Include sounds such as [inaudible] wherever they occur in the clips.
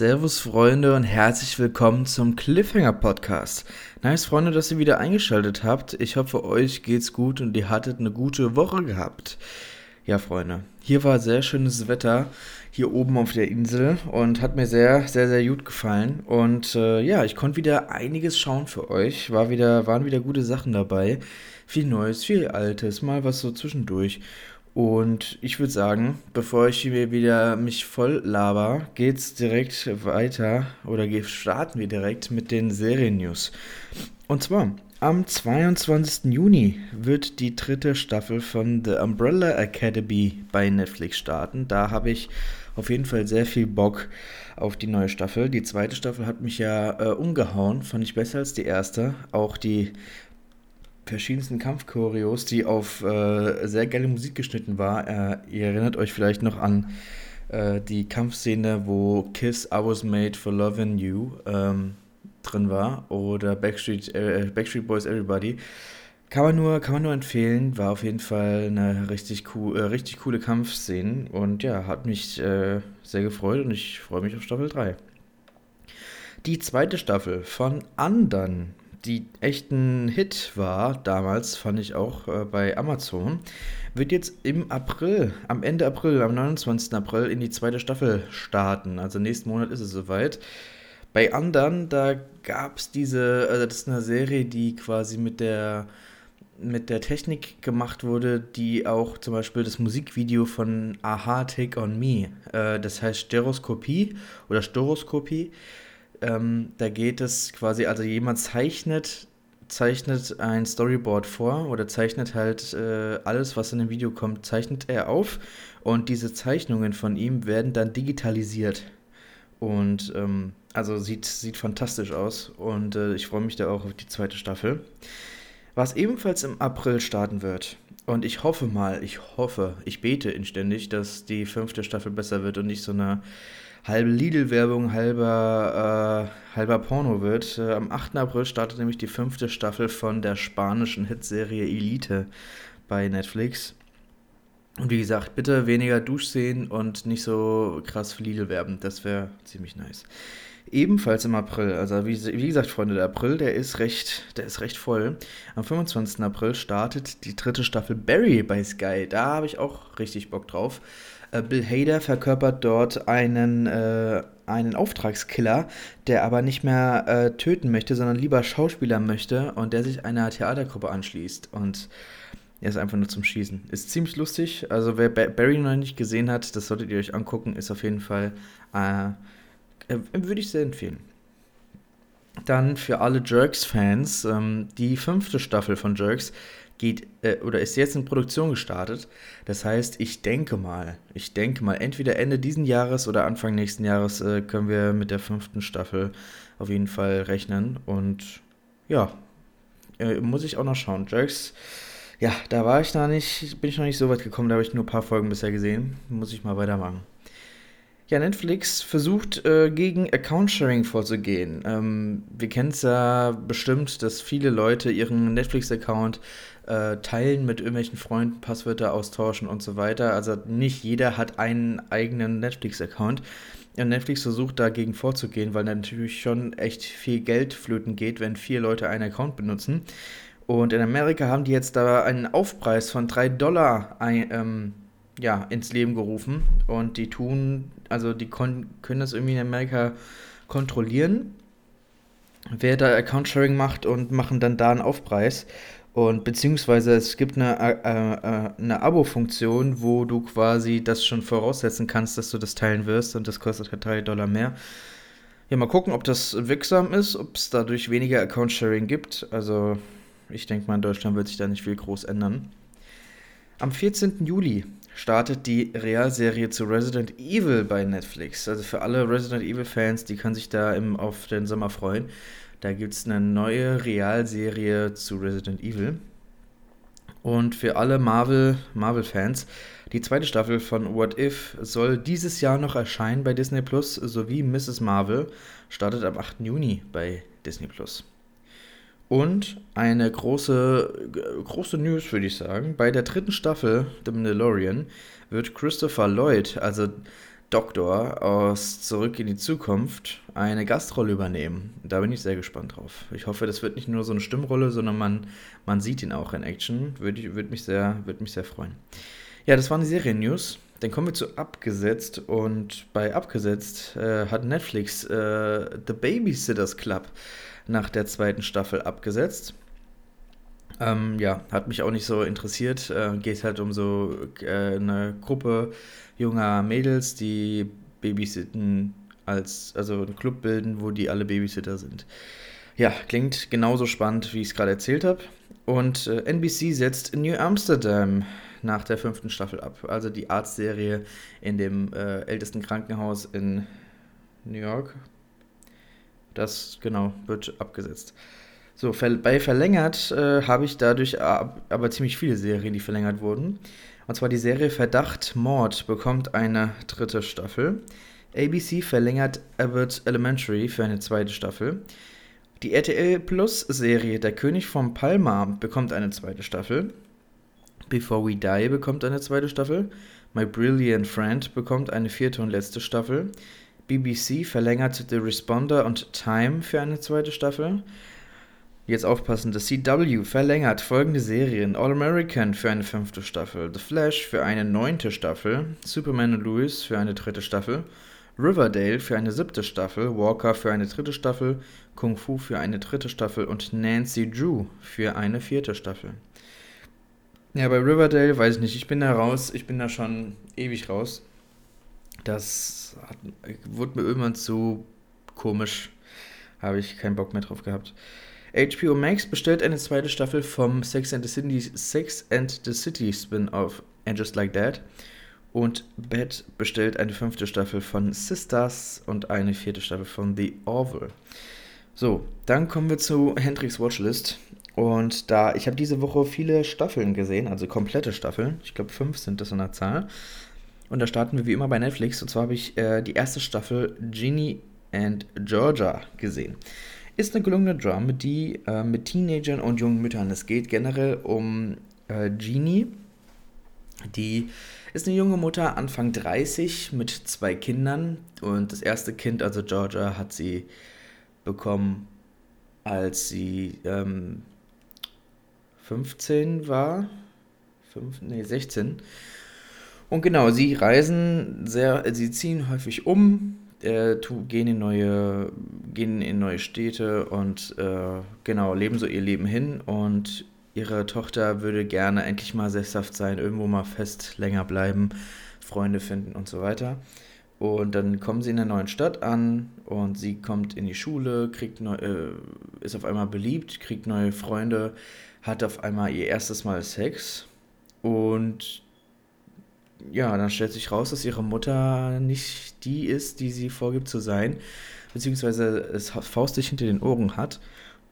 Servus Freunde und herzlich willkommen zum Cliffhanger Podcast. Nice Freunde, dass ihr wieder eingeschaltet habt. Ich hoffe, euch geht's gut und ihr hattet eine gute Woche gehabt. Ja, Freunde, hier war sehr schönes Wetter hier oben auf der Insel und hat mir sehr, sehr, sehr gut gefallen. Und äh, ja, ich konnte wieder einiges schauen für euch. War wieder, waren wieder gute Sachen dabei. Viel Neues, viel Altes, mal was so zwischendurch. Und ich würde sagen, bevor ich hier wieder mich voll laber, geht's direkt weiter oder starten wir direkt mit den Serien-News. Und zwar am 22. Juni wird die dritte Staffel von The Umbrella Academy bei Netflix starten. Da habe ich auf jeden Fall sehr viel Bock auf die neue Staffel. Die zweite Staffel hat mich ja äh, umgehauen, fand ich besser als die erste. Auch die verschiedensten Kampfchoreos, die auf äh, sehr geile Musik geschnitten war. Äh, ihr erinnert euch vielleicht noch an äh, die Kampfszene, wo Kiss I Was Made for Loving You ähm, drin war oder Backstreet, äh, Backstreet Boys Everybody. Kann man, nur, kann man nur empfehlen, war auf jeden Fall eine richtig, cool, äh, richtig coole Kampfszene und ja, hat mich äh, sehr gefreut und ich freue mich auf Staffel 3. Die zweite Staffel von Andern die echten Hit war damals, fand ich auch äh, bei Amazon, wird jetzt im April, am Ende April, am 29. April in die zweite Staffel starten. Also nächsten Monat ist es soweit. Bei anderen, da gab es diese, also das ist eine Serie, die quasi mit der mit der Technik gemacht wurde, die auch zum Beispiel das Musikvideo von Aha Take on Me, äh, das heißt Stereoskopie oder Stereoskopie, ähm, da geht es quasi, also jemand zeichnet, zeichnet ein Storyboard vor oder zeichnet halt äh, alles, was in dem Video kommt, zeichnet er auf und diese Zeichnungen von ihm werden dann digitalisiert. Und ähm, also sieht, sieht fantastisch aus und äh, ich freue mich da auch auf die zweite Staffel. Was ebenfalls im April starten wird. Und ich hoffe mal, ich hoffe, ich bete inständig, dass die fünfte Staffel besser wird und nicht so eine halbe Lidl-Werbung, halber, äh, halber Porno wird. Äh, am 8. April startet nämlich die fünfte Staffel von der spanischen Hitserie Elite bei Netflix. Und wie gesagt, bitte weniger Duschszenen und nicht so krass für Lidl werben. Das wäre ziemlich nice. Ebenfalls im April, also wie, wie, gesagt, Freunde, der April, der ist recht, der ist recht voll. Am 25. April startet die dritte Staffel Barry bei Sky. Da habe ich auch richtig Bock drauf. Äh, Bill Hader verkörpert dort einen, äh, einen Auftragskiller, der aber nicht mehr äh, töten möchte, sondern lieber Schauspieler möchte und der sich einer Theatergruppe anschließt. Und er ist einfach nur zum Schießen. Ist ziemlich lustig. Also wer Barry noch nicht gesehen hat, das solltet ihr euch angucken. Ist auf jeden Fall, äh, äh, würde ich sehr empfehlen. Dann für alle Jerks-Fans, ähm, die fünfte Staffel von Jerks geht äh, oder ist jetzt in Produktion gestartet. Das heißt, ich denke mal, ich denke mal, entweder Ende diesen Jahres oder Anfang nächsten Jahres äh, können wir mit der fünften Staffel auf jeden Fall rechnen. Und ja, äh, muss ich auch noch schauen. Jerks, ja, da war ich noch nicht, bin ich noch nicht so weit gekommen, da habe ich nur ein paar Folgen bisher gesehen. Muss ich mal weitermachen. Ja, Netflix versucht äh, gegen Account-Sharing vorzugehen. Ähm, wir kennen es ja bestimmt, dass viele Leute ihren Netflix-Account äh, teilen mit irgendwelchen Freunden, Passwörter austauschen und so weiter. Also nicht jeder hat einen eigenen Netflix-Account. Ja, Netflix versucht dagegen vorzugehen, weil natürlich schon echt viel Geld flöten geht, wenn vier Leute einen Account benutzen. Und in Amerika haben die jetzt da einen Aufpreis von 3 Dollar ein, ähm, ja, ins Leben gerufen. Und die tun, also die können das irgendwie in Amerika kontrollieren, wer da Account-Sharing macht und machen dann da einen Aufpreis. Und beziehungsweise es gibt eine, äh, äh, eine Abo-Funktion, wo du quasi das schon voraussetzen kannst, dass du das teilen wirst und das kostet halt 3 Dollar mehr. Ja, mal gucken, ob das wirksam ist, ob es dadurch weniger Account-Sharing gibt. Also ich denke mal, in Deutschland wird sich da nicht viel groß ändern. Am 14. Juli startet die Realserie zu Resident Evil bei Netflix. Also für alle Resident Evil-Fans, die können sich da im, auf den Sommer freuen. Da gibt es eine neue Realserie zu Resident Evil. Und für alle Marvel, Marvel-Fans, die zweite Staffel von What If soll dieses Jahr noch erscheinen bei Disney Plus, sowie Mrs. Marvel startet am 8. Juni bei Disney Plus. Und eine große, große News, würde ich sagen. Bei der dritten Staffel The Mandalorian wird Christopher Lloyd, also Doktor aus Zurück in die Zukunft eine Gastrolle übernehmen. Da bin ich sehr gespannt drauf. Ich hoffe, das wird nicht nur so eine Stimmrolle, sondern man, man sieht ihn auch in Action. Würde würd mich, sehr, würd mich sehr freuen. Ja, das waren die Serien-News. Dann kommen wir zu Abgesetzt und bei Abgesetzt äh, hat Netflix äh, The Babysitters Club nach der zweiten Staffel abgesetzt. Ähm, ja, hat mich auch nicht so interessiert. Äh, geht halt um so äh, eine Gruppe junger Mädels, die babysitten als, also einen Club bilden, wo die alle Babysitter sind. Ja, klingt genauso spannend, wie ich es gerade erzählt habe. Und äh, NBC setzt New Amsterdam nach der fünften Staffel ab. Also die Arztserie in dem äh, ältesten Krankenhaus in New York. Das genau wird abgesetzt. So, bei verlängert äh, habe ich dadurch aber ziemlich viele Serien, die verlängert wurden. Und zwar die Serie Verdacht Mord bekommt eine dritte Staffel. ABC verlängert Abbott Elementary für eine zweite Staffel. Die RTL Plus Serie Der König von Palma bekommt eine zweite Staffel. Before We Die bekommt eine zweite Staffel. My Brilliant Friend bekommt eine vierte und letzte Staffel. BBC verlängert The Responder und Time für eine zweite Staffel. Jetzt aufpassen, das CW verlängert folgende Serien: All American für eine fünfte Staffel, The Flash für eine neunte Staffel, Superman und Lewis für eine dritte Staffel, Riverdale für eine siebte Staffel, Walker für eine dritte Staffel, Kung Fu für eine dritte Staffel und Nancy Drew für eine vierte Staffel. Ja, bei Riverdale weiß ich nicht. Ich bin da raus. Ich bin da schon ewig raus. Das hat, wurde mir irgendwann zu komisch. Habe ich keinen Bock mehr drauf gehabt. HBO Max bestellt eine zweite Staffel vom Sex and the City, Sex and the City Spin-off And Just Like That. Und Beth bestellt eine fünfte Staffel von Sisters und eine vierte Staffel von The Orville. So, dann kommen wir zu Hendrix Watchlist. Und da, ich habe diese Woche viele Staffeln gesehen, also komplette Staffeln. Ich glaube, fünf sind das in der Zahl. Und da starten wir wie immer bei Netflix. Und zwar habe ich äh, die erste Staffel Ginny and Georgia gesehen. Ist eine gelungene die äh, mit Teenagern und jungen Müttern. Es geht generell um äh, Genie. Die ist eine junge Mutter, Anfang 30, mit zwei Kindern. Und das erste Kind, also Georgia, hat sie bekommen, als sie ähm, 15 war. 5, nee, 16. Und genau, sie reisen sehr, sie ziehen häufig um, äh, gehen, in neue, gehen in neue Städte und äh, genau, leben so ihr Leben hin. Und ihre Tochter würde gerne endlich mal sesshaft sein, irgendwo mal fest länger bleiben, Freunde finden und so weiter. Und dann kommen sie in der neuen Stadt an und sie kommt in die Schule, kriegt neu, äh, ist auf einmal beliebt, kriegt neue Freunde hat auf einmal ihr erstes Mal Sex und ja, dann stellt sich raus, dass ihre Mutter nicht die ist, die sie vorgibt zu sein, beziehungsweise es faustig hinter den Ohren hat.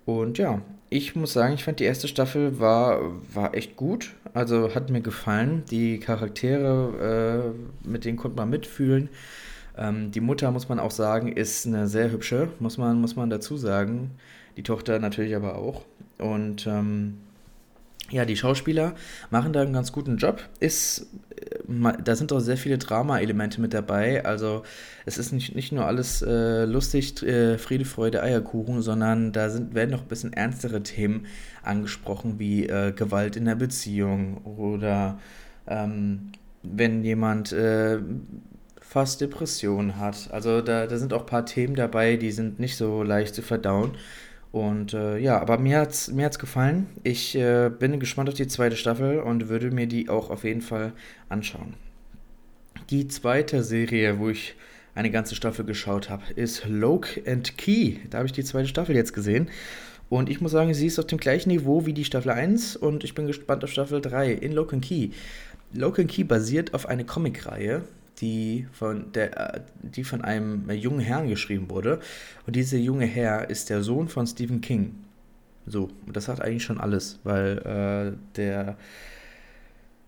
Und ja, ich muss sagen, ich fand die erste Staffel war, war echt gut. Also hat mir gefallen. Die Charaktere, äh, mit denen konnte man mitfühlen. Ähm, die Mutter, muss man auch sagen, ist eine sehr hübsche, muss man, muss man dazu sagen. Die Tochter natürlich aber auch. Und ähm, ja, die Schauspieler machen da einen ganz guten Job. Ist, äh, da sind auch sehr viele Drama-Elemente mit dabei. Also es ist nicht, nicht nur alles äh, lustig, äh, Friede, Freude, Eierkuchen, sondern da sind, werden noch ein bisschen ernstere Themen angesprochen, wie äh, Gewalt in der Beziehung oder ähm, wenn jemand äh, fast Depressionen hat. Also da, da sind auch ein paar Themen dabei, die sind nicht so leicht zu verdauen. Und äh, ja, aber mir hat's, mir hat's gefallen. Ich äh, bin gespannt auf die zweite Staffel und würde mir die auch auf jeden Fall anschauen. Die zweite Serie, wo ich eine ganze Staffel geschaut habe, ist Loke and Key. Da habe ich die zweite Staffel jetzt gesehen. Und ich muss sagen, sie ist auf dem gleichen Niveau wie die Staffel 1 und ich bin gespannt auf Staffel 3 in Loke and Key. Loke and Key basiert auf einer Comicreihe die von, der, äh, die von einem jungen Herrn geschrieben wurde. Und dieser junge Herr ist der Sohn von Stephen King. So, und das hat eigentlich schon alles, weil äh, der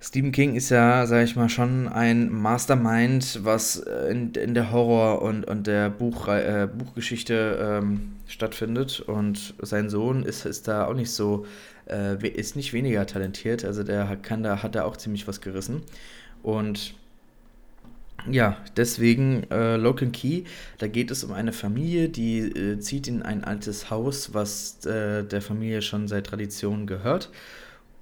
Stephen King ist ja, sag ich mal, schon ein Mastermind, was in, in der Horror- und, und der Buch, äh, Buchgeschichte ähm, stattfindet. Und sein Sohn ist, ist da auch nicht so, äh, ist nicht weniger talentiert. Also der kann da, hat da auch ziemlich was gerissen. Und ja, deswegen äh, Lock and Key, da geht es um eine Familie, die äh, zieht in ein altes Haus, was äh, der Familie schon seit Tradition gehört.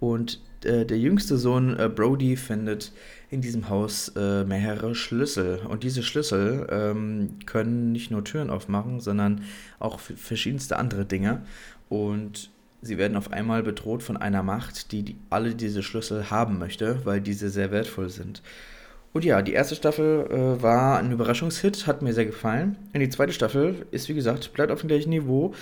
Und äh, der jüngste Sohn äh, Brody findet in diesem Haus äh, mehrere Schlüssel. Und diese Schlüssel ähm, können nicht nur Türen aufmachen, sondern auch verschiedenste andere Dinge. Und sie werden auf einmal bedroht von einer Macht, die, die alle diese Schlüssel haben möchte, weil diese sehr wertvoll sind. Und ja, die erste Staffel äh, war ein Überraschungshit, hat mir sehr gefallen. Und die zweite Staffel ist, wie gesagt, bleibt auf dem gleichen Niveau.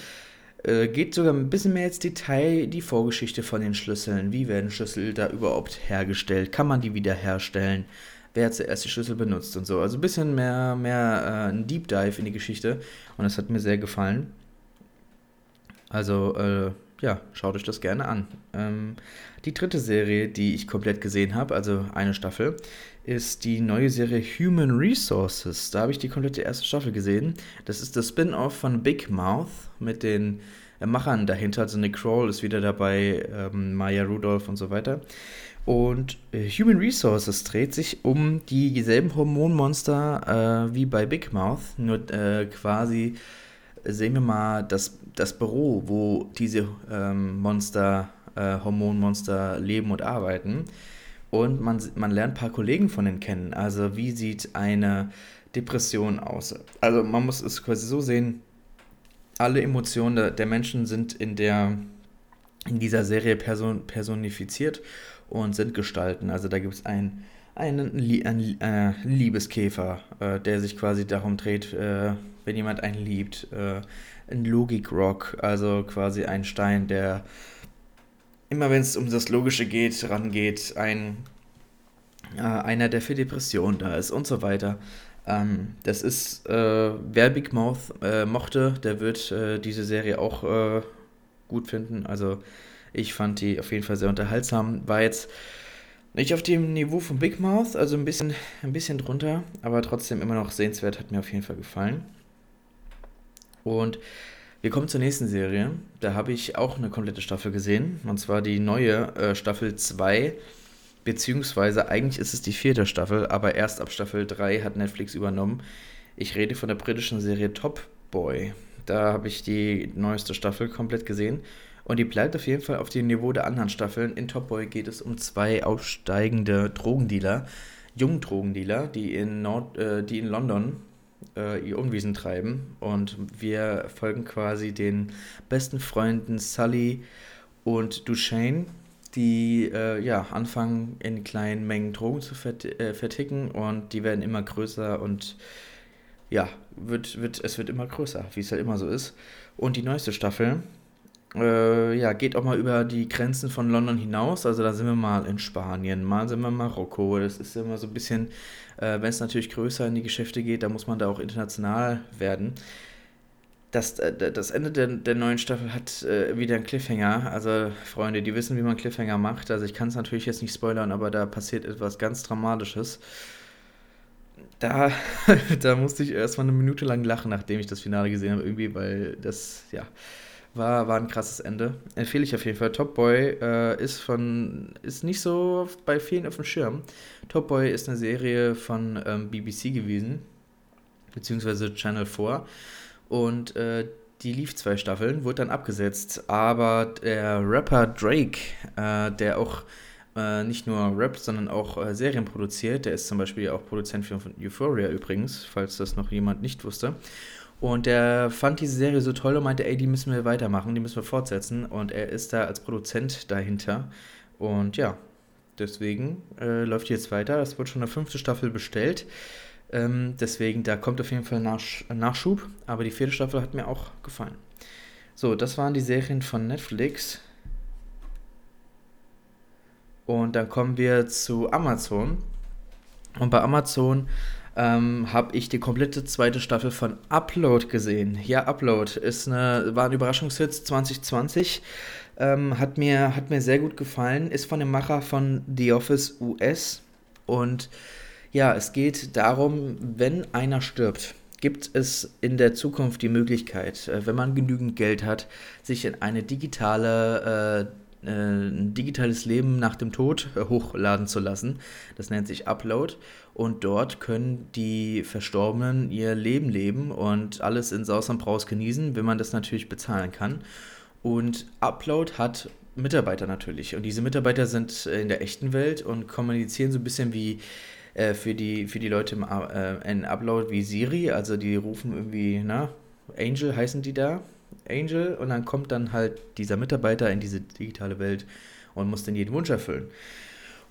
Äh, geht sogar ein bisschen mehr ins Detail, die Vorgeschichte von den Schlüsseln. Wie werden Schlüssel da überhaupt hergestellt? Kann man die wiederherstellen? Wer hat zuerst die Schlüssel benutzt und so. Also ein bisschen mehr, mehr äh, ein Deep Dive in die Geschichte. Und das hat mir sehr gefallen. Also, äh, ja, schaut euch das gerne an. Ähm, die dritte Serie, die ich komplett gesehen habe, also eine Staffel, ist die neue Serie Human Resources. Da habe ich die komplette erste Staffel gesehen. Das ist das Spin-off von Big Mouth mit den äh, Machern dahinter. Also Nick Kroll ist wieder dabei, ähm, Maya Rudolph und so weiter. Und äh, Human Resources dreht sich um dieselben Hormonmonster äh, wie bei Big Mouth, nur äh, quasi sehen wir mal das, das Büro, wo diese ähm, Monster, äh, Hormonmonster leben und arbeiten. Und man, man lernt ein paar Kollegen von denen kennen. Also wie sieht eine Depression aus? Also man muss es quasi so sehen, alle Emotionen der, Menschen sind in, der, in dieser Serie person, personifiziert und sind Gestalten. Also da gibt es einen, einen, einen äh, Liebeskäfer, äh, der sich quasi darum dreht, äh, wenn jemand einen liebt. Äh, ein Logikrock, also quasi ein Stein, der immer wenn es um das Logische geht, rangeht, ein, äh, einer, der für Depressionen da ist und so weiter. Ähm, das ist, äh, wer Big Mouth äh, mochte, der wird äh, diese Serie auch äh, gut finden. Also ich fand die auf jeden Fall sehr unterhaltsam. War jetzt nicht auf dem Niveau von Big Mouth, also ein bisschen, ein bisschen drunter, aber trotzdem immer noch sehenswert, hat mir auf jeden Fall gefallen. Und wir kommen zur nächsten Serie. Da habe ich auch eine komplette Staffel gesehen. Und zwar die neue äh, Staffel 2. Beziehungsweise eigentlich ist es die vierte Staffel, aber erst ab Staffel 3 hat Netflix übernommen. Ich rede von der britischen Serie Top Boy. Da habe ich die neueste Staffel komplett gesehen. Und die bleibt auf jeden Fall auf dem Niveau der anderen Staffeln. In Top Boy geht es um zwei aufsteigende Drogendealer, Jungdrogendealer, die in, Nord, äh, die in London äh, ihr Unwesen treiben. Und wir folgen quasi den besten Freunden Sully und Duchesne, die äh, ja, anfangen in kleinen Mengen Drogen zu vert äh, verticken und die werden immer größer und ja, wird, wird, es wird immer größer, wie es halt immer so ist. Und die neueste Staffel äh, ja, geht auch mal über die Grenzen von London hinaus. Also da sind wir mal in Spanien, mal sind wir in Marokko. Das ist immer so ein bisschen, äh, wenn es natürlich größer in die Geschäfte geht, da muss man da auch international werden. Das, äh, das Ende der, der neuen Staffel hat äh, wieder einen Cliffhanger. Also, Freunde, die wissen, wie man Cliffhanger macht. Also, ich kann es natürlich jetzt nicht spoilern, aber da passiert etwas ganz Dramatisches. Da, [laughs] da musste ich erstmal eine Minute lang lachen, nachdem ich das Finale gesehen habe, irgendwie, weil das, ja, war, war ein krasses Ende. Empfehle ich auf jeden Fall. Top Boy äh, ist von ist nicht so bei vielen auf dem Schirm. Top Boy ist eine Serie von ähm, BBC gewesen, beziehungsweise Channel 4. Und äh, die lief zwei Staffeln, wurde dann abgesetzt. Aber der Rapper Drake, äh, der auch äh, nicht nur rappt, sondern auch äh, Serien produziert, der ist zum Beispiel auch Produzent für Euphoria übrigens, falls das noch jemand nicht wusste. Und der fand diese Serie so toll und meinte, ey, die müssen wir weitermachen, die müssen wir fortsetzen. Und er ist da als Produzent dahinter. Und ja, deswegen äh, läuft jetzt weiter. Es wird schon eine fünfte Staffel bestellt. Ähm, deswegen, da kommt auf jeden Fall Nach Nachschub. Aber die vierte Staffel hat mir auch gefallen. So, das waren die Serien von Netflix. Und dann kommen wir zu Amazon. Und bei Amazon ähm, habe ich die komplette zweite Staffel von Upload gesehen. Ja, Upload ist eine, war ein Überraschungshit 2020. Ähm, hat, mir, hat mir sehr gut gefallen. Ist von dem Macher von The Office US. Und ja, es geht darum, wenn einer stirbt, gibt es in der Zukunft die Möglichkeit, äh, wenn man genügend Geld hat, sich in eine digitale äh, ein digitales Leben nach dem Tod äh, hochladen zu lassen. Das nennt sich Upload. Und dort können die Verstorbenen ihr Leben leben und alles in Saus und Braus genießen, wenn man das natürlich bezahlen kann. Und Upload hat Mitarbeiter natürlich. Und diese Mitarbeiter sind in der echten Welt und kommunizieren so ein bisschen wie äh, für, die, für die Leute im, äh, in Upload wie Siri. Also die rufen irgendwie, na, Angel heißen die da, Angel und dann kommt dann halt dieser Mitarbeiter in diese digitale Welt und muss dann jeden Wunsch erfüllen.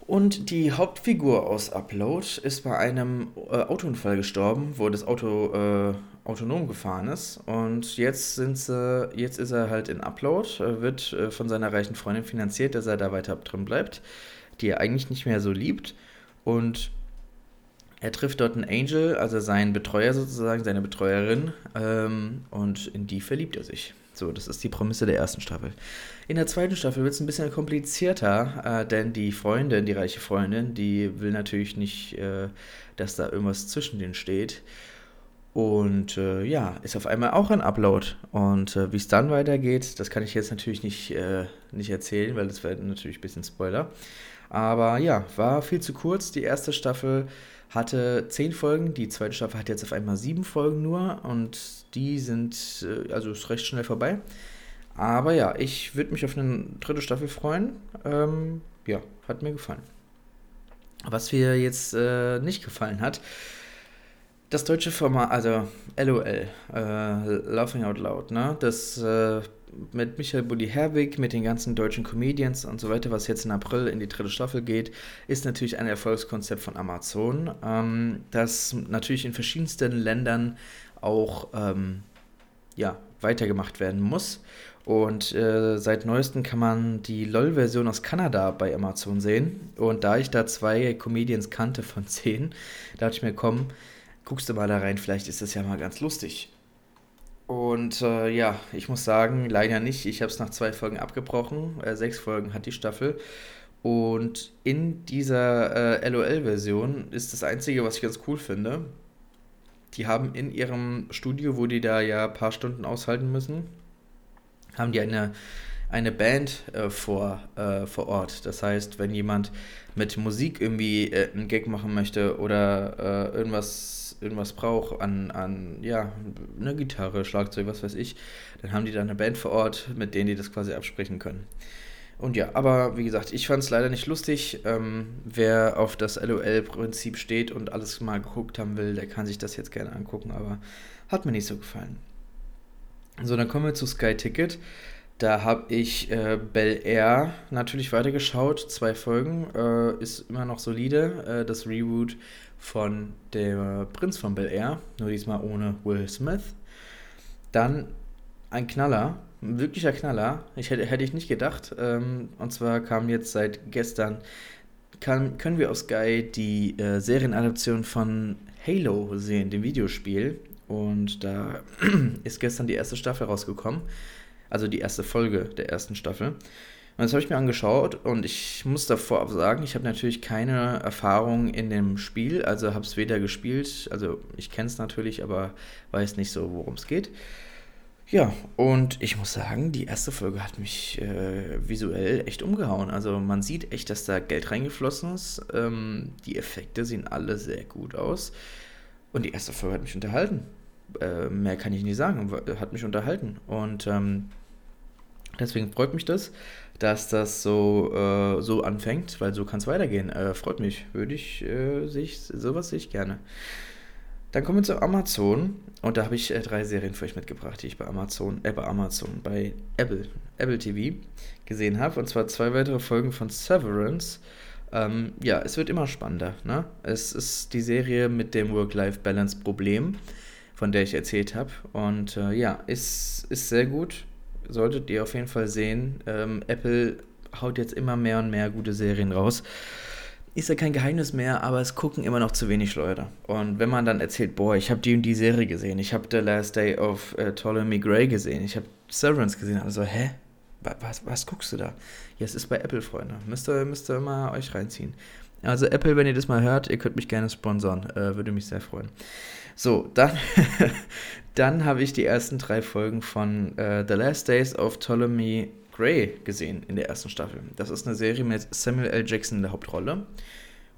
Und die Hauptfigur aus Upload ist bei einem äh, Autounfall gestorben, wo das Auto äh, autonom gefahren ist. Und jetzt, sind sie, jetzt ist er halt in Upload, äh, wird äh, von seiner reichen Freundin finanziert, dass er da weiter drin bleibt, die er eigentlich nicht mehr so liebt. Und er trifft dort einen Angel, also seinen Betreuer sozusagen, seine Betreuerin, ähm, und in die verliebt er sich. So, das ist die Prämisse der ersten Staffel. In der zweiten Staffel wird es ein bisschen komplizierter, äh, denn die Freundin, die reiche Freundin, die will natürlich nicht, äh, dass da irgendwas zwischen denen steht. Und äh, ja, ist auf einmal auch ein Upload. Und äh, wie es dann weitergeht, das kann ich jetzt natürlich nicht, äh, nicht erzählen, weil das wäre natürlich ein bisschen Spoiler. Aber ja, war viel zu kurz. Die erste Staffel hatte zehn Folgen, die zweite Staffel hat jetzt auf einmal sieben Folgen nur und die sind, äh, also ist recht schnell vorbei. Aber ja, ich würde mich auf eine dritte Staffel freuen. Ähm, ja, hat mir gefallen. Was mir jetzt äh, nicht gefallen hat, das deutsche Format, also LOL, äh, Laughing Out Loud, ne? Das äh, mit Michael Bulli Herwig, mit den ganzen deutschen Comedians und so weiter, was jetzt im April in die dritte Staffel geht, ist natürlich ein Erfolgskonzept von Amazon, ähm, das natürlich in verschiedensten Ländern auch ähm, ja, weitergemacht werden muss. Und äh, seit neuestem kann man die LOL-Version aus Kanada bei Amazon sehen. Und da ich da zwei Comedians kannte von [laughs] zehn, dachte ich mir, komm, guckst du mal da rein, vielleicht ist das ja mal ganz lustig. Und äh, ja, ich muss sagen, leider nicht. Ich habe es nach zwei Folgen abgebrochen. Äh, sechs Folgen hat die Staffel. Und in dieser äh, LOL-Version ist das Einzige, was ich ganz cool finde, die haben in ihrem Studio, wo die da ja ein paar Stunden aushalten müssen, haben die eine, eine Band äh, vor, äh, vor Ort. Das heißt, wenn jemand mit Musik irgendwie äh, einen Gag machen möchte oder äh, irgendwas irgendwas braucht an, an, ja, eine Gitarre, Schlagzeug, was weiß ich, dann haben die da eine Band vor Ort, mit denen die das quasi absprechen können. Und ja, aber wie gesagt, ich fand es leider nicht lustig. Ähm, wer auf das LOL-Prinzip steht und alles mal geguckt haben will, der kann sich das jetzt gerne angucken, aber hat mir nicht so gefallen. So, dann kommen wir zu Sky Ticket. Da habe ich äh, Bel Air natürlich weitergeschaut. Zwei Folgen. Äh, ist immer noch solide. Äh, das Reboot von der Prinz von Bel Air. Nur diesmal ohne Will Smith. Dann ein Knaller. Ein wirklicher Knaller. Ich hätte, hätte ich nicht gedacht. Ähm, und zwar kam jetzt seit gestern. Kann, können wir auf Sky die äh, Serienadaption von Halo sehen, dem Videospiel. Und da [clears throat] ist gestern die erste Staffel rausgekommen also die erste Folge der ersten Staffel. Und das habe ich mir angeschaut und ich muss davor sagen, ich habe natürlich keine Erfahrung in dem Spiel, also habe es weder gespielt, also ich kenne es natürlich, aber weiß nicht so, worum es geht. Ja, und ich muss sagen, die erste Folge hat mich äh, visuell echt umgehauen. Also man sieht echt, dass da Geld reingeflossen ist. Ähm, die Effekte sehen alle sehr gut aus. Und die erste Folge hat mich unterhalten. Äh, mehr kann ich nicht sagen, hat mich unterhalten. Und ähm, deswegen freut mich das, dass das so, äh, so anfängt, weil so kann es weitergehen. Äh, freut mich, würde ich, äh, sehe ich, sowas sehe ich gerne. Dann kommen wir zu Amazon und da habe ich äh, drei Serien für euch mitgebracht, die ich bei Amazon, äh, bei Amazon, bei Apple, Apple TV gesehen habe. Und zwar zwei weitere Folgen von Severance. Ähm, ja, es wird immer spannender. Ne? Es ist die Serie mit dem Work-Life-Balance-Problem von der ich erzählt habe. Und äh, ja, ist, ist sehr gut. Solltet ihr auf jeden Fall sehen. Ähm, Apple haut jetzt immer mehr und mehr gute Serien raus. Ist ja kein Geheimnis mehr, aber es gucken immer noch zu wenig Leute. Und wenn man dann erzählt, boah, ich habe die und die Serie gesehen, ich habe The Last Day of äh, Ptolemy Gray gesehen, ich habe Severance gesehen, also hä? Was, was guckst du da? Ja, es ist bei Apple, Freunde. Müsst ihr, müsst ihr mal euch reinziehen. Also Apple, wenn ihr das mal hört, ihr könnt mich gerne sponsern. Äh, würde mich sehr freuen. So, dann, [laughs] dann habe ich die ersten drei Folgen von äh, The Last Days of Ptolemy Grey gesehen in der ersten Staffel. Das ist eine Serie mit Samuel L. Jackson in der Hauptrolle.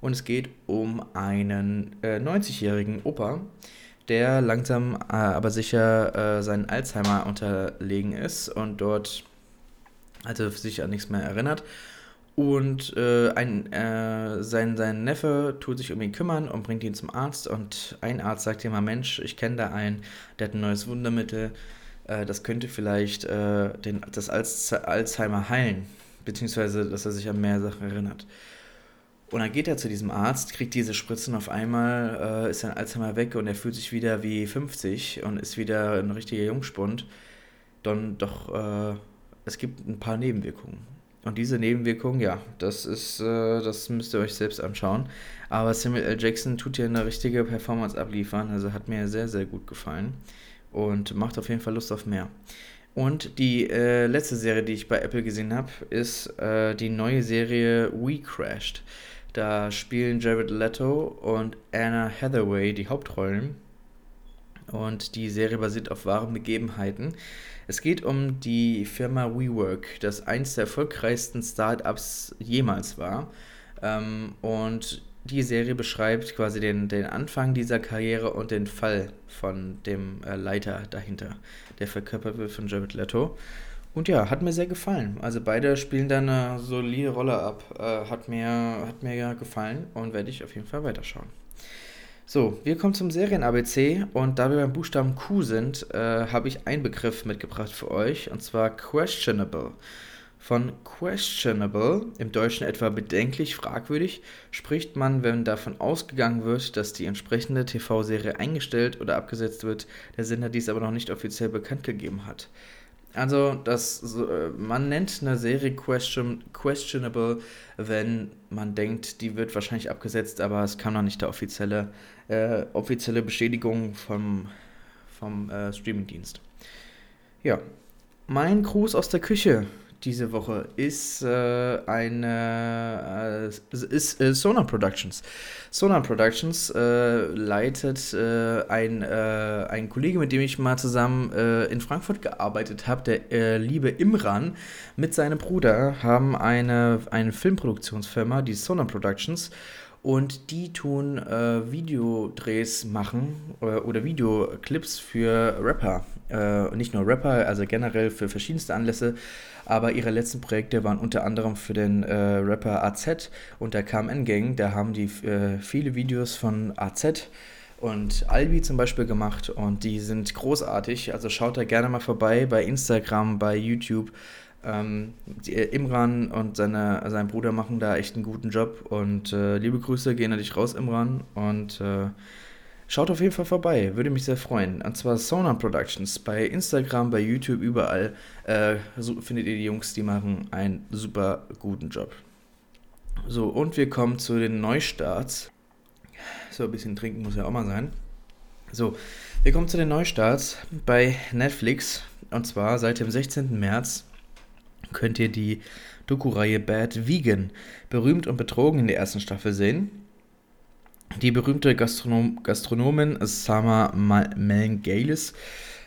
Und es geht um einen äh, 90-jährigen Opa, der langsam äh, aber sicher äh, seinen Alzheimer unterlegen ist und dort also sich an nichts mehr erinnert. Und äh, ein, äh, sein, sein Neffe tut sich um ihn kümmern und bringt ihn zum Arzt. Und ein Arzt sagt ihm mal, Mensch, ich kenne da einen, der hat ein neues Wundermittel. Äh, das könnte vielleicht äh, den, das Alzheimer heilen. Beziehungsweise, dass er sich an mehr Sachen erinnert. Und dann geht er zu diesem Arzt, kriegt diese Spritzen auf einmal, äh, ist sein Alzheimer weg und er fühlt sich wieder wie 50 und ist wieder ein richtiger Jungspund. Dann doch, äh, es gibt ein paar Nebenwirkungen. Und diese Nebenwirkungen, ja, das ist, äh, das müsst ihr euch selbst anschauen. Aber Samuel L. Jackson tut hier eine richtige Performance abliefern, also hat mir sehr, sehr gut gefallen und macht auf jeden Fall Lust auf mehr. Und die äh, letzte Serie, die ich bei Apple gesehen habe, ist äh, die neue Serie We Crashed. Da spielen Jared Leto und Anna Hathaway die Hauptrollen. Und die Serie basiert auf wahren Begebenheiten. Es geht um die Firma WeWork, das eins der erfolgreichsten Startups jemals war. Ähm, und die Serie beschreibt quasi den, den Anfang dieser Karriere und den Fall von dem äh, Leiter dahinter, der verkörpert wird von Jared Leto. Und ja, hat mir sehr gefallen. Also beide spielen da eine solide Rolle ab. Äh, hat, mir, hat mir gefallen und werde ich auf jeden Fall weiterschauen. So, wir kommen zum Serien-ABC und da wir beim Buchstaben Q sind, äh, habe ich einen Begriff mitgebracht für euch und zwar questionable. Von questionable, im Deutschen etwa bedenklich, fragwürdig, spricht man, wenn davon ausgegangen wird, dass die entsprechende TV-Serie eingestellt oder abgesetzt wird, der Sender dies aber noch nicht offiziell bekannt gegeben hat. Also, das, äh, man nennt eine Serie question, questionable, wenn man denkt, die wird wahrscheinlich abgesetzt, aber es kam noch nicht der offizielle, äh, offizielle Bestätigung vom, vom äh, Streamingdienst. Ja, mein Gruß aus der Küche diese Woche ist äh, eine äh, ist äh, Sonar Productions. Sonar Productions äh, leitet äh, ein, ein Kollege, mit dem ich mal zusammen in Frankfurt gearbeitet habe, der liebe Imran, mit seinem Bruder haben eine, eine Filmproduktionsfirma, die Sonar Productions. Und die tun äh, Videodrehs machen äh, oder Videoclips für Rapper. Äh, nicht nur Rapper, also generell für verschiedenste Anlässe. Aber ihre letzten Projekte waren unter anderem für den äh, Rapper AZ und der KMN Gang. Da haben die äh, viele Videos von AZ und Albi zum Beispiel gemacht und die sind großartig. Also schaut da gerne mal vorbei bei Instagram, bei YouTube. Ähm, die, äh, Imran und seine, sein Bruder machen da echt einen guten Job und äh, liebe Grüße gehen an dich raus, Imran. Und äh, schaut auf jeden Fall vorbei, würde mich sehr freuen. Und zwar Sonar Productions bei Instagram, bei YouTube, überall äh, so findet ihr die Jungs, die machen einen super guten Job. So, und wir kommen zu den Neustarts. So, ein bisschen trinken muss ja auch mal sein. So, wir kommen zu den Neustarts bei Netflix. Und zwar seit dem 16. März könnt ihr die Doku-Reihe Bad Vegan, berühmt und betrogen in der ersten Staffel sehen. Die berühmte Gastronom Gastronomin Sama Melngailis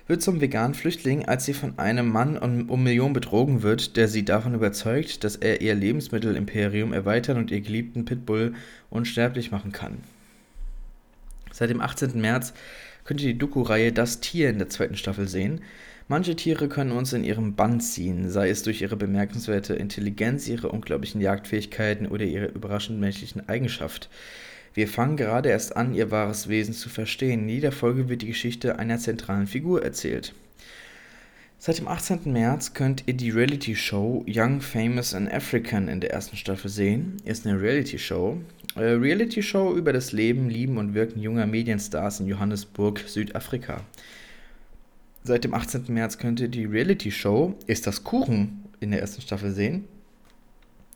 wird zum veganen Flüchtling, als sie von einem Mann um Millionen betrogen wird, der sie davon überzeugt, dass er ihr Lebensmittelimperium erweitern und ihr geliebten Pitbull unsterblich machen kann. Seit dem 18. März könnt ihr die Doku-Reihe Das Tier in der zweiten Staffel sehen. Manche Tiere können uns in ihrem Bann ziehen, sei es durch ihre bemerkenswerte Intelligenz, ihre unglaublichen Jagdfähigkeiten oder ihre überraschend menschlichen Eigenschaft. Wir fangen gerade erst an, ihr wahres Wesen zu verstehen. In jeder Folge wird die Geschichte einer zentralen Figur erzählt. Seit dem 18. März könnt ihr die Reality-Show Young, Famous and African in der ersten Staffel sehen. Ist eine Reality-Show. Äh, Reality-Show über das Leben, Lieben und Wirken junger Medienstars in Johannesburg, Südafrika. Seit dem 18. März könnt ihr die Reality-Show Ist das Kuchen in der ersten Staffel sehen.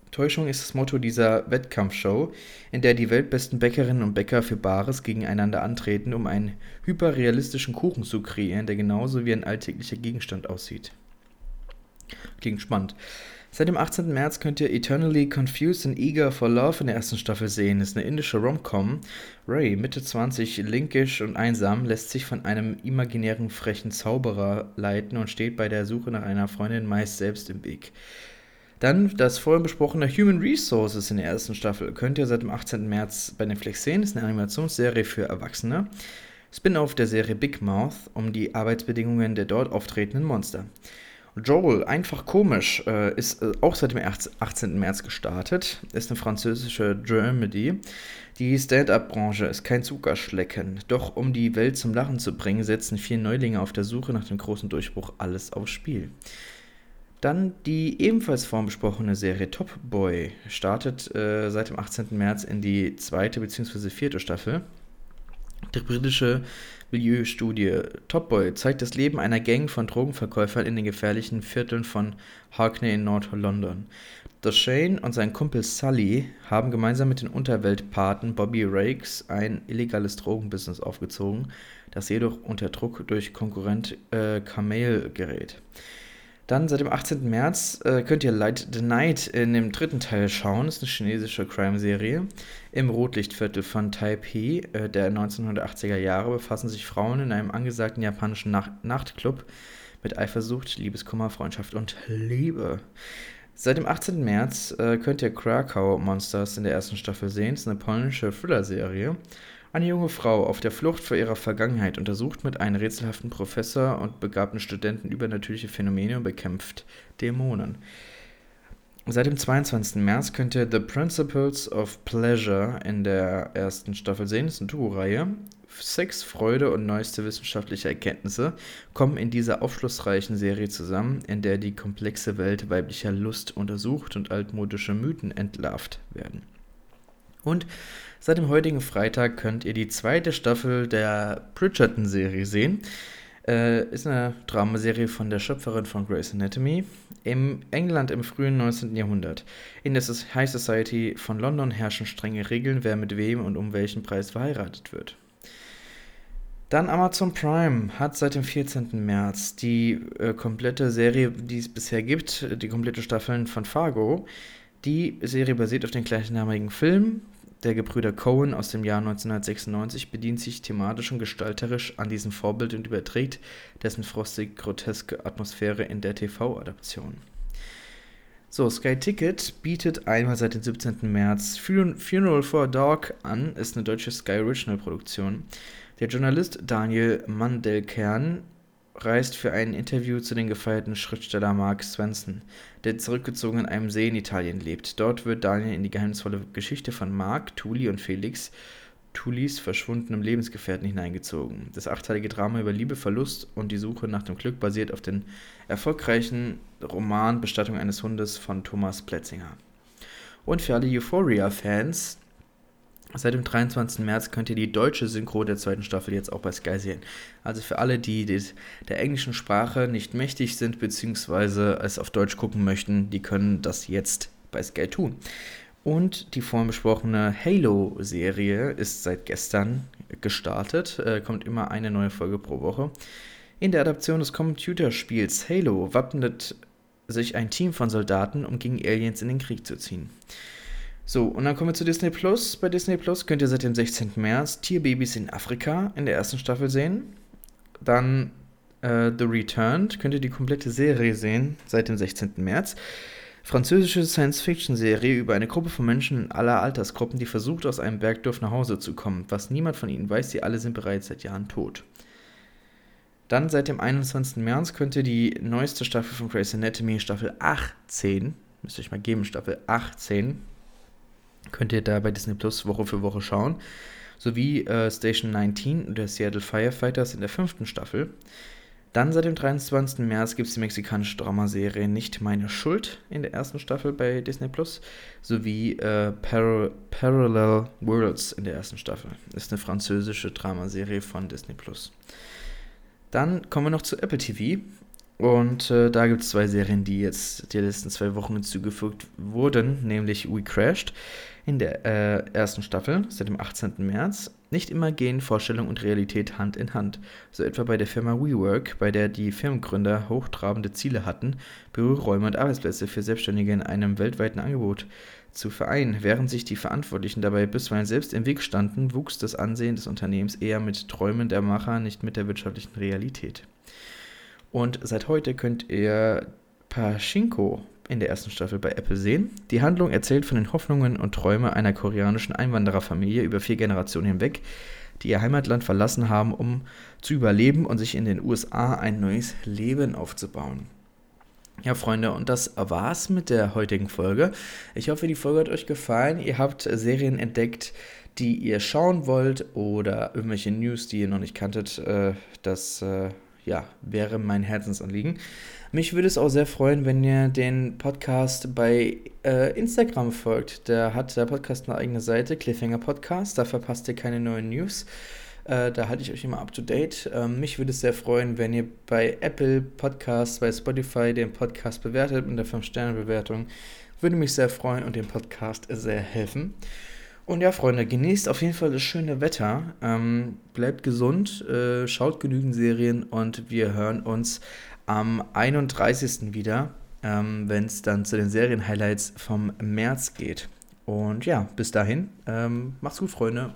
Täuschung ist das Motto dieser Wettkampfshow, in der die weltbesten Bäckerinnen und Bäcker für Bares gegeneinander antreten, um einen hyperrealistischen Kuchen zu kreieren, der genauso wie ein alltäglicher Gegenstand aussieht. Klingt spannend. Seit dem 18. März könnt ihr Eternally Confused and Eager for Love in der ersten Staffel sehen. Ist eine indische Rom-Com. Ray, Mitte 20, linkisch und einsam, lässt sich von einem imaginären frechen Zauberer leiten und steht bei der Suche nach einer Freundin meist selbst im Weg. Dann das vorhin besprochene Human Resources in der ersten Staffel könnt ihr seit dem 18. März bei Netflix sehen. Ist eine Animationsserie für Erwachsene. Spin-off der Serie Big Mouth um die Arbeitsbedingungen der dort auftretenden Monster. Joel, einfach komisch, äh, ist äh, auch seit dem 18. März gestartet. Ist eine französische Dramedy. Die Stand-up-Branche ist kein Zuckerschlecken. Doch um die Welt zum Lachen zu bringen, setzen vier Neulinge auf der Suche nach dem großen Durchbruch alles aufs Spiel. Dann die ebenfalls vorhin besprochene Serie Top Boy startet äh, seit dem 18. März in die zweite bzw. vierte Staffel. Die britische Milieustudie Top Boy zeigt das Leben einer Gang von Drogenverkäufern in den gefährlichen Vierteln von Hackney in Nord-London. Doch Shane und sein Kumpel Sully haben gemeinsam mit den Unterweltpaten Bobby Rakes ein illegales Drogenbusiness aufgezogen, das jedoch unter Druck durch Konkurrent äh, Camel gerät. Dann seit dem 18. März äh, könnt ihr Light the Night in dem dritten Teil schauen. Das ist eine chinesische Crime-Serie. Im Rotlichtviertel von Taipei äh, der 1980er Jahre befassen sich Frauen in einem angesagten japanischen Nacht Nachtclub mit Eifersucht, Liebeskummer, Freundschaft und Liebe. Seit dem 18. März äh, könnt ihr Krakow Monsters in der ersten Staffel sehen. Das ist eine polnische Thriller-Serie. Eine junge Frau auf der Flucht vor ihrer Vergangenheit untersucht mit einem rätselhaften Professor und begabten Studenten übernatürliche Phänomene und bekämpft Dämonen. Seit dem 22. März könnt ihr The Principles of Pleasure in der ersten Staffel sehen. Das ist eine Duo-Reihe. Sex, Freude und neueste wissenschaftliche Erkenntnisse kommen in dieser aufschlussreichen Serie zusammen, in der die komplexe Welt weiblicher Lust untersucht und altmodische Mythen entlarvt werden. Und seit dem heutigen Freitag könnt ihr die zweite Staffel der Bridgerton-Serie sehen. Äh, ist eine Dramaserie von der Schöpferin von Grey's Anatomy im England im frühen 19. Jahrhundert. In der High Society von London herrschen strenge Regeln, wer mit wem und um welchen Preis verheiratet wird. Dann Amazon Prime hat seit dem 14. März die äh, komplette Serie, die es bisher gibt, die komplette Staffeln von Fargo. Die Serie basiert auf dem gleichnamigen Film der Gebrüder Cohen aus dem Jahr 1996 bedient sich thematisch und gestalterisch an diesem Vorbild und überträgt dessen frostig-groteske Atmosphäre in der TV-Adaption. So, Sky Ticket bietet einmal seit dem 17. März Funeral for a Dog an, ist eine deutsche Sky Original Produktion. Der Journalist Daniel Mandelkern reist für ein Interview zu den gefeierten Schriftsteller Mark Swenson, der zurückgezogen in einem See in Italien lebt. Dort wird Daniel in die geheimnisvolle Geschichte von Mark, Tuli und Felix, Tulis verschwundenem Lebensgefährten hineingezogen. Das achteilige Drama über Liebe, Verlust und die Suche nach dem Glück basiert auf den erfolgreichen Roman Bestattung eines Hundes von Thomas Pletzinger. Und für alle Euphoria-Fans, Seit dem 23. März könnt ihr die deutsche Synchro der zweiten Staffel jetzt auch bei Sky sehen. Also für alle, die der englischen Sprache nicht mächtig sind bzw. es auf Deutsch gucken möchten, die können das jetzt bei Sky tun. Und die vorhin besprochene Halo-Serie ist seit gestern gestartet, äh, kommt immer eine neue Folge pro Woche. In der Adaption des Computerspiels Halo wappnet sich ein Team von Soldaten, um gegen Aliens in den Krieg zu ziehen. So, und dann kommen wir zu Disney Plus. Bei Disney Plus könnt ihr seit dem 16. März Tierbabys in Afrika in der ersten Staffel sehen. Dann äh, The Returned könnt ihr die komplette Serie sehen seit dem 16. März. Französische Science-Fiction-Serie über eine Gruppe von Menschen aller Altersgruppen, die versucht, aus einem Bergdorf nach Hause zu kommen. Was niemand von ihnen weiß, sie alle sind bereits seit Jahren tot. Dann seit dem 21. März könnt ihr die neueste Staffel von Grey's Anatomy, Staffel 18, müsst ihr euch mal geben, Staffel 18, Könnt ihr da bei Disney Plus Woche für Woche schauen. Sowie äh, Station 19 der Seattle Firefighters in der fünften Staffel. Dann seit dem 23. März gibt es die mexikanische Dramaserie Nicht meine Schuld in der ersten Staffel bei Disney Plus, sowie äh, Par Parallel Worlds in der ersten Staffel. Ist eine französische Dramaserie von Disney Plus. Dann kommen wir noch zu Apple TV. Und äh, da gibt es zwei Serien, die jetzt die letzten zwei Wochen hinzugefügt wurden, nämlich We Crashed. In der äh, ersten Staffel seit dem 18. März. Nicht immer gehen Vorstellung und Realität Hand in Hand. So etwa bei der Firma WeWork, bei der die Firmengründer hochtrabende Ziele hatten, Büroräume und Arbeitsplätze für Selbstständige in einem weltweiten Angebot zu vereinen. Während sich die Verantwortlichen dabei bisweilen selbst im Weg standen, wuchs das Ansehen des Unternehmens eher mit Träumen der Macher, nicht mit der wirtschaftlichen Realität. Und seit heute könnt ihr Pachinko in der ersten Staffel bei Apple sehen. Die Handlung erzählt von den Hoffnungen und Träumen einer koreanischen Einwandererfamilie über vier Generationen hinweg, die ihr Heimatland verlassen haben, um zu überleben und sich in den USA ein neues Leben aufzubauen. Ja, Freunde, und das war's mit der heutigen Folge. Ich hoffe, die Folge hat euch gefallen. Ihr habt Serien entdeckt, die ihr schauen wollt oder irgendwelche News, die ihr noch nicht kanntet. Äh, das äh, ja, wäre mein Herzensanliegen. Mich würde es auch sehr freuen, wenn ihr den Podcast bei äh, Instagram folgt. Da hat der Podcast eine eigene Seite, Cliffhanger Podcast. Da verpasst ihr keine neuen News. Äh, da halte ich euch immer up to date. Ähm, mich würde es sehr freuen, wenn ihr bei Apple Podcasts, bei Spotify den Podcast bewertet mit der 5-Sterne-Bewertung. Würde mich sehr freuen und dem Podcast sehr helfen. Und ja, Freunde, genießt auf jeden Fall das schöne Wetter. Ähm, bleibt gesund, äh, schaut genügend Serien und wir hören uns am 31. wieder, ähm, wenn es dann zu den Serien-Highlights vom März geht. Und ja, bis dahin, ähm, macht's gut, Freunde.